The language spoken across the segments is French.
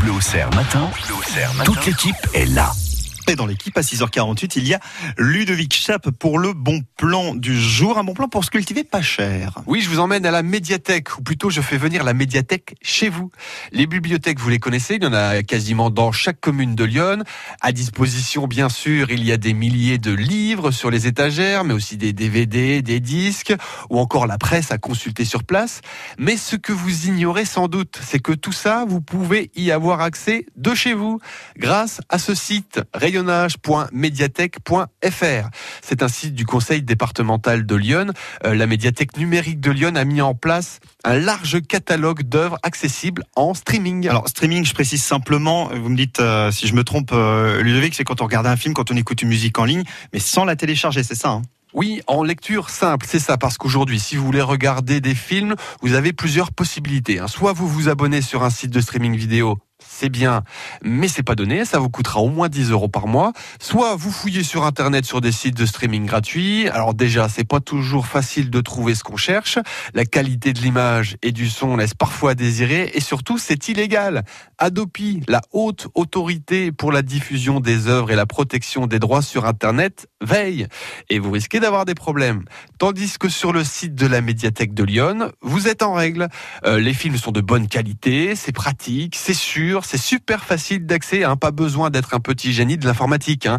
Bleu au Cerf matin, toute l'équipe est là. Dans l'équipe, à 6h48, il y a Ludovic Chape pour le bon plan du jour. Un bon plan pour se cultiver pas cher. Oui, je vous emmène à la médiathèque, ou plutôt je fais venir la médiathèque chez vous. Les bibliothèques, vous les connaissez, il y en a quasiment dans chaque commune de Lyon. À disposition, bien sûr, il y a des milliers de livres sur les étagères, mais aussi des DVD, des disques, ou encore la presse à consulter sur place. Mais ce que vous ignorez sans doute, c'est que tout ça, vous pouvez y avoir accès de chez vous, grâce à ce site c'est un site du conseil départemental de Lyon. Euh, la médiathèque numérique de Lyon a mis en place un large catalogue d'œuvres accessibles en streaming. Alors streaming, je précise simplement, vous me dites euh, si je me trompe, euh, Ludovic, c'est quand on regarde un film, quand on écoute une musique en ligne, mais sans la télécharger, c'est ça hein? Oui, en lecture simple, c'est ça, parce qu'aujourd'hui, si vous voulez regarder des films, vous avez plusieurs possibilités. Hein. Soit vous vous abonnez sur un site de streaming vidéo c'est bien, mais c'est pas donné, ça vous coûtera au moins 10 euros par mois. Soit vous fouillez sur internet sur des sites de streaming gratuits. Alors déjà, c'est pas toujours facile de trouver ce qu'on cherche. La qualité de l'image et du son laisse parfois à désirer et surtout, c'est illégal. Adopi, la haute autorité pour la diffusion des œuvres et la protection des droits sur internet, veille et vous risquez d'avoir des problèmes. Tandis que sur le site de la médiathèque de Lyon, vous êtes en règle. Euh, les films sont de bonne qualité, c'est pratique, c'est sûr c'est super facile d'accès, hein, pas besoin d'être un petit génie de l'informatique. Hein.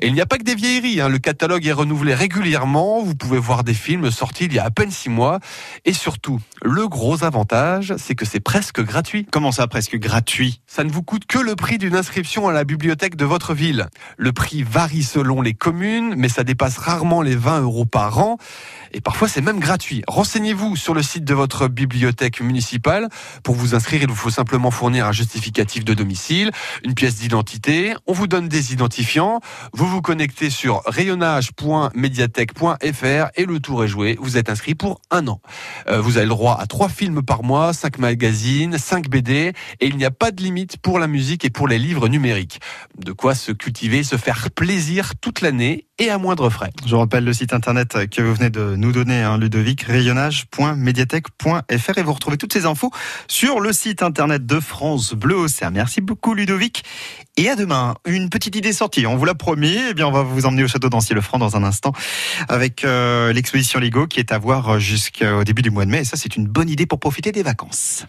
Et il n'y a pas que des vieilleries, hein. le catalogue est renouvelé régulièrement, vous pouvez voir des films sortis il y a à peine six mois. Et surtout, le gros avantage, c'est que c'est presque gratuit. Comment ça, presque gratuit? Ça ne vous coûte que le prix d'une inscription à la bibliothèque de votre ville. Le prix varie selon les communes, mais ça dépasse rarement les 20 euros par an. Et parfois, c'est même gratuit. Renseignez-vous sur le site de votre bibliothèque municipale. Pour vous inscrire, il vous faut simplement fournir un justificatif de domicile, une pièce d'identité. On vous donne des identifiants. Vous vous connectez sur rayonnage.mediathèque.fr et le tour est joué. Vous êtes inscrit pour un an. Euh, vous avez le droit à trois films par mois, cinq magazines, cinq BD et il n'y a pas de limite pour la musique et pour les livres numériques. De quoi se cultiver, se faire plaisir toute l'année et à moindre frais. Je rappelle le site internet que vous venez de nous donner, hein, Ludovic, rayonnage.mediathèque.fr et vous retrouvez toutes ces infos sur le site internet de France Bleu Merci beaucoup Ludovic et à demain. Une petite idée sortie, on vous l'a promis, eh bien on va vous emmener au château d'Ancier-le-Franc dans un instant avec euh, l'exposition Lego qui est à voir jusqu'au début du mois de mai ça c'est une bonne idée pour profiter des vacances.